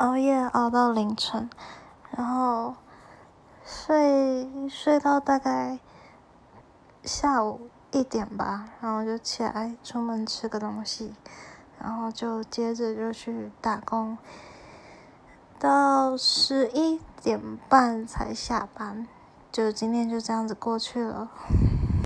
熬夜熬到凌晨然后睡睡到大概下午一点吧然后就起来出门吃个东西然后就接着就去打工。到十一点半才下班就今天就这样子过去了。